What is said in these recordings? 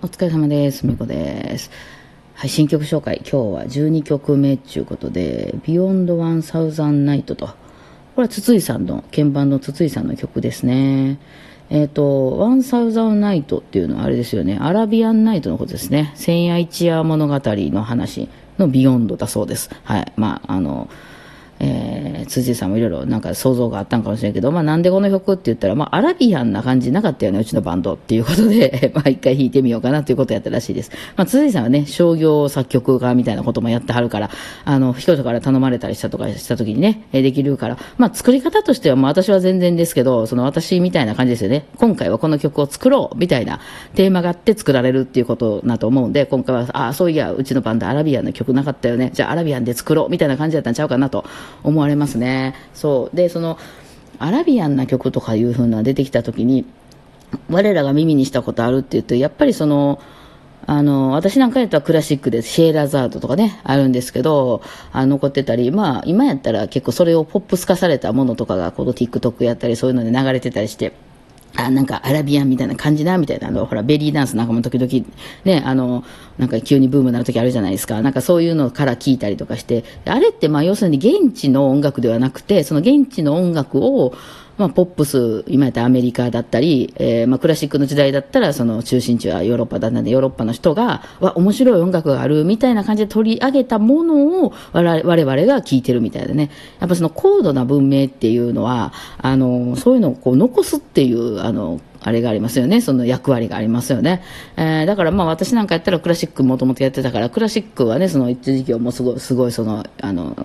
お疲れ様です。みこです。はい、新曲紹介。今日は12曲目っていうことで、Beyond One Thousand Night と。これは筒井さんの、鍵盤の筒井さんの曲ですね。えっ、と、One Thousand Night っていうのはあれですよね。アラビアンナイトのことですね。千夜一夜物語の話のビヨンドだそうです。はい。まあ、あの、えー、辻さんもいろいろなんか想像があったんかもしれんけど、まあなんでこの曲って言ったら、まあアラビアンな感じなかったよね、うちのバンドっていうことで、まあ一回弾いてみようかなということやったらしいです。まあ辻さんはね、商業作曲家みたいなこともやってはるから、あの、人から頼まれたりしたとかした時にね、えーできるから、まあ作り方としては、まあ私は全然ですけど、その私みたいな感じですよね。今回はこの曲を作ろうみたいなテーマがあって作られるっていうことだと思うんで、今回は、ああ、そういや、うちのバンドアラビアンの曲なかったよね。じゃあアラビアンで作ろうみたいな感じだったんちゃうかなと思われますね。そう。で、その、アラビアンな曲とかいう風な出てきた時に、我らが耳にしたことあるって言うと、やっぱりその、あの、私なんかやったらクラシックでシェーラザードとかね、あるんですけど、あ残ってたり、まあ、今やったら結構それをポップス化されたものとかが、この TikTok やったり、そういうので流れてたりして、あ、なんかアラビアンみたいな感じな、みたいな、の、ほら、ベリーダンスなんかも時々、ね、あの、なんか急にブームになる時あるじゃないですか。なんかそういうのから聞いたりとかして、あれってまあ要するに現地の音楽ではなくて、その現地の音楽を、まあ、ポップス、今やったらアメリカだったり、えー、まあ、クラシックの時代だったら、その中心地はヨーロッパだったんで、ヨーロッパの人が、わ、面白い音楽がある、みたいな感じで取り上げたものを、我々が聴いてるみたいでね。やっぱその高度な文明っていうのは、あの、そういうのをこう残すっていう、あの、あれがありますよね。その役割がありますよね。えー、だからまあ私なんかやったらクラシックもともとやってたから、クラシックはね、その一時期はもうすごい、すごいその、あの、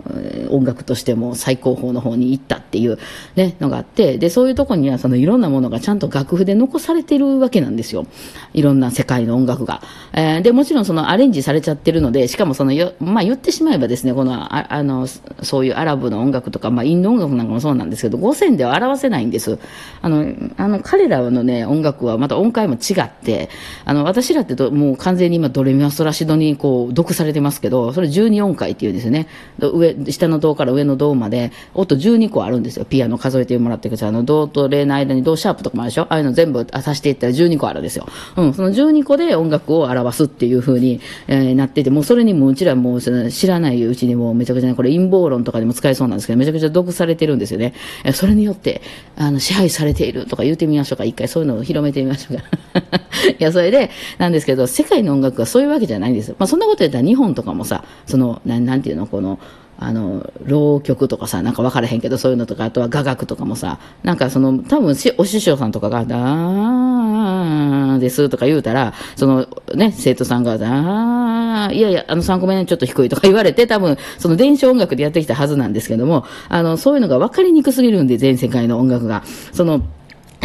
音楽としても最高峰の方に行ったっていうね、のがあって、で、そういうとこにはそのいろんなものがちゃんと楽譜で残されてるわけなんですよ。いろんな世界の音楽が。えー、で、もちろんそのアレンジされちゃってるので、しかもそのよ、まあ言ってしまえばですね、この、ああの、そういうアラブの音楽とか、まあインド音楽なんかもそうなんですけど、五線では表せないんです。あの、あの、彼らのね、音楽はまた音階も違って、あの、私らってもう完全に今ドレミファソラシドにこう、読されてますけど、それ12音階っていうんですよね。上、下の銅から上の銅まで、音12個あるんですよ。ピアノ数えてもらってください。あの、銅とレの間に銅シャープとかもあるでしょ？ああいうの全部足していったら12個あるんですよ。うん、その12個で音楽を表すっていう風に、えー、なってて、もうそれにもううちらもう知らないうちにもうめちゃくちゃね、これ陰謀論とかでも使えそうなんですけど、めちゃくちゃ読されてるんですよね。それによって、あの、支配されているとか言うてみましょうか。一回そういうのを広めてみましょうか。いや、それで、なんですけど、世界の音楽はそういうわけじゃないんですよ。まあ、そんなこと言ったら日本とかもさ、その、ななんていうの、この、あの、浪曲とかさ、なんか分からへんけど、そういうのとか、あとは雅楽とかもさ、なんかその、多分お師匠さんとかが、だーですとか言うたら、そのね、生徒さんが、だー、いやいや、あの3個目ね、ちょっと低いとか 言われて、多分、その伝承音楽でやってきたはずなんですけども、あの、そういうのが分かりにくすぎるんで、全世界の音楽が。その、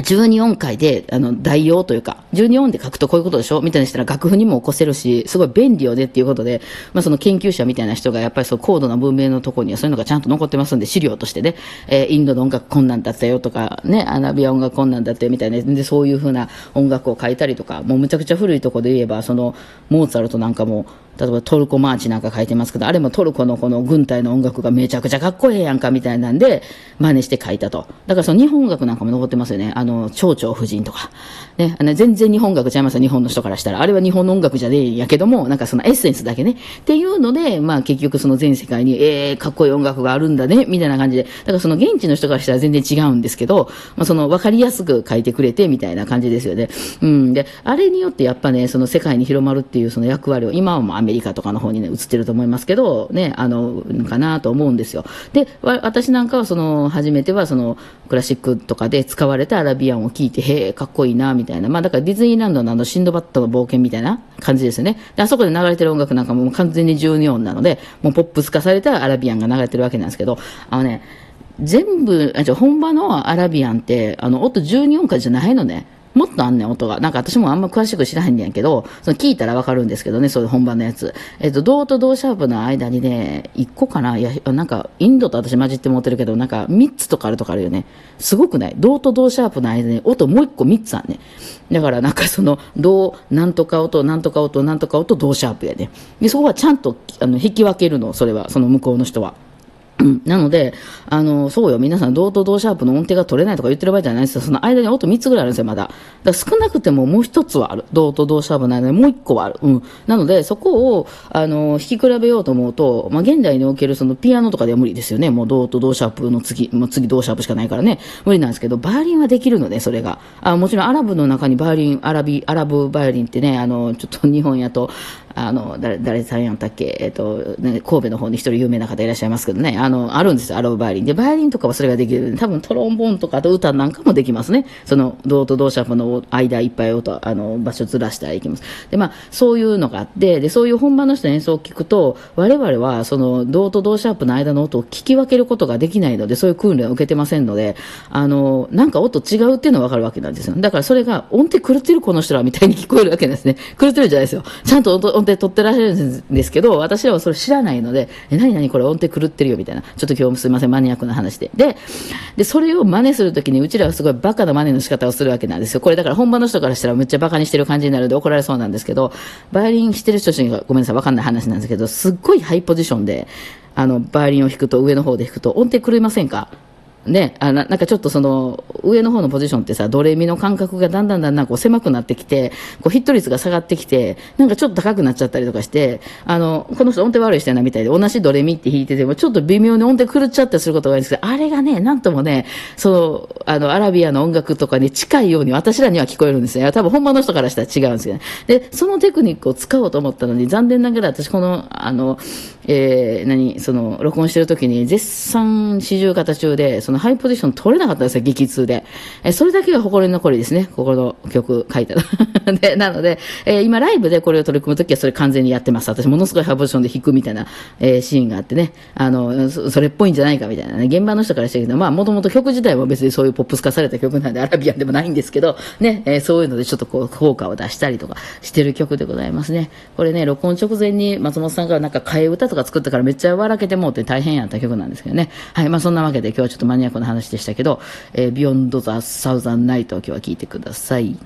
12音階で、あの、代用というか、12音で書くとこういうことでしょみたいにしたら楽譜にも起こせるし、すごい便利よねっていうことで、まあその研究者みたいな人がやっぱりそう高度な文明のところにはそういうのがちゃんと残ってますんで、資料としてね、えー、インドの音楽こんなんだったよとか、ね、アナビア音楽こんなんだったよみたいな、で、そういうふうな音楽を書いたりとか、もうむちゃくちゃ古いところで言えば、その、モーツァルトなんかも、例えばトルコマーチなんか書いてますけど、あれもトルコのこの軍隊の音楽がめちゃくちゃかっこええやんかみたいなんで、真似して書いたと。だからその日本音楽なんかも残ってますよね。あの、蝶々夫人とか。ね、あの全然日本楽ちゃいますよ、日本の人からしたら。あれは日本の音楽じゃねえんやけども、なんかそのエッセンスだけね。っていうので、まあ結局その全世界に、ええー、かっこいい音楽があるんだね、みたいな感じで。だからその現地の人からしたら全然違うんですけど、まあその分かりやすく書いてくれて、みたいな感じですよね。うん。で、あれによってやっぱね、その世界に広まるっていうその役割を、今はもうアメリカとかの方にね、映ってると思いますけど、ね、あの、かなと思うんですよ。で、私なんかはその、初めてはその、クラシックとかで使われたアラビアアンを聞いて、へえ、かっこいいな、みたいな。まあだからディズニーランドのあの、シンドバッドの冒険みたいな感じですよね。で、あそこで流れてる音楽なんかも完全に12音なので、もうポップス化されたアラビアンが流れてるわけなんですけど、あのね、全部、あ、じゃ本場のアラビアンって、あの、音12音階じゃないのね。もっとあんねん、音が。なんか私もあんま詳しく知らへんねんけど、その聞いたらわかるんですけどね、そういう本番のやつ。えっ、と、銅と銅シャープの間にね、1個かな？いや、なんか、インドと私混じって持ってるけど、なんか3つとかあるとかあるよね。すごくない？銅と銅シャープの間に音もう1個3つあんねん。だからなんかその、銅、なんとか音、なんとか音、なんとか音、銅シャープやね。で、そこはちゃんと、あの、引き分けるの、それは、その向こうの人は。うん、なので、あの、そうよ、皆さん、ドとドシャープの音程が取れないとか言ってる場合じゃないですよ。その間に音3つぐらいあるんですよ、まだ。だから少なくてももう1つはある。ドとドシャープの間にもう1個はある。うん。なので、そこを、あの、弾き比べようと思うと、まあ、現代におけるそのピアノとかでは無理ですよね。もうドとドシャープの次、もう次ドシャープしかないからね。無理なんですけど、バイオリンはできるので、それが。あもちろんアラブの中にバイオリン、アラビ、アラブバイオリンってね、あの、ちょっと日本やと、あの、誰、誰さんやったっけ、えっ、と、ね、神戸の方に一人有名な方いらっしゃいますけどね、あの、あるんですよ、アロブバイオリン。で、バイオリンとかはそれができる。多分トロンボーンとか、あと歌なんかもできますね。その、銅と銅シャープの間いっぱい音、あの、場所ずらしたらいきます。で、まあ、そういうのがあって、で、そういう本番の人の演奏を聞くと、我々は、その、銅と銅シャープの間の音を聞き分けることができないので、そういう訓練を受けてませんので、あの、なんか音違うっていうのはわかるわけなんですよ。だからそれが、音程狂ってるこの人らみたいに聞こえるわけですね。狂ってるじゃないですよ。ちゃんと音程取ってらっしゃるんですけど、私らはそれ知らないので、え、何何これ音程狂ってるよみたいな。ちょっと今日もすいません、マニアックな話で。で、で、それを真似するときに、うちらはすごいバカな真似の仕方をするわけなんですよ。これだから本場の人からしたらめっちゃバカにしてる感じになるので怒られそうなんですけど、バイオリンしてる人にはごめんなさい、わかんない話なんですけど、すっごいハイポジションで、あの、バイオリンを弾くと、上の方で弾くと、音程狂いませんか？ね、あななんかちょっとその上の方のポジションってさ、ドレミの感覚がだんだんだんだんこう狭くなってきて、こうヒット率が下がってきて、なんかちょっと高くなっちゃったりとかして、あの、この人音程悪い人やなみたいで、同じドレミって弾いてても、ちょっと微妙に音程狂っちゃったりすることが多いんですけど、あれがね、なんともね、その、あの、アラビアの音楽とかに近いように私らには聞こえるんですよ。多分本場の人からしたら違うんですけどね。で、そのテクニックを使おうと思ったのに、残念ながら私この、あの、えー、何、その、録音してる時に絶賛四十型中で、そのハイポジション取れなかったんですよ、激痛で。え、それだけが誇り残りですね、ここの曲書いたら。で、なので、えー、今ライブでこれを取り組む時はそれ完全にやってます。私ものすごいハイポジションで弾くみたいな、えー、シーンがあってね、あのそ、れっぽいんじゃないかみたいなね、現場の人からしてるけど、まあ、もともと曲自体も別にそういうポップス化された曲なんで、アラビアンでもないんですけど、ね、えー、そういうのでちょっとこう、効果を出したりとかしてる曲でございますね。これね、録音直前に松本さんがなんか替え歌とか作ったからめっちゃ笑けてもうて大変やった曲なんですけどね。はい。まあそんなわけで今日はちょっとマニア猫の話でしたけど、えー、 Beyond the Thousand Night を今日は聞いてください。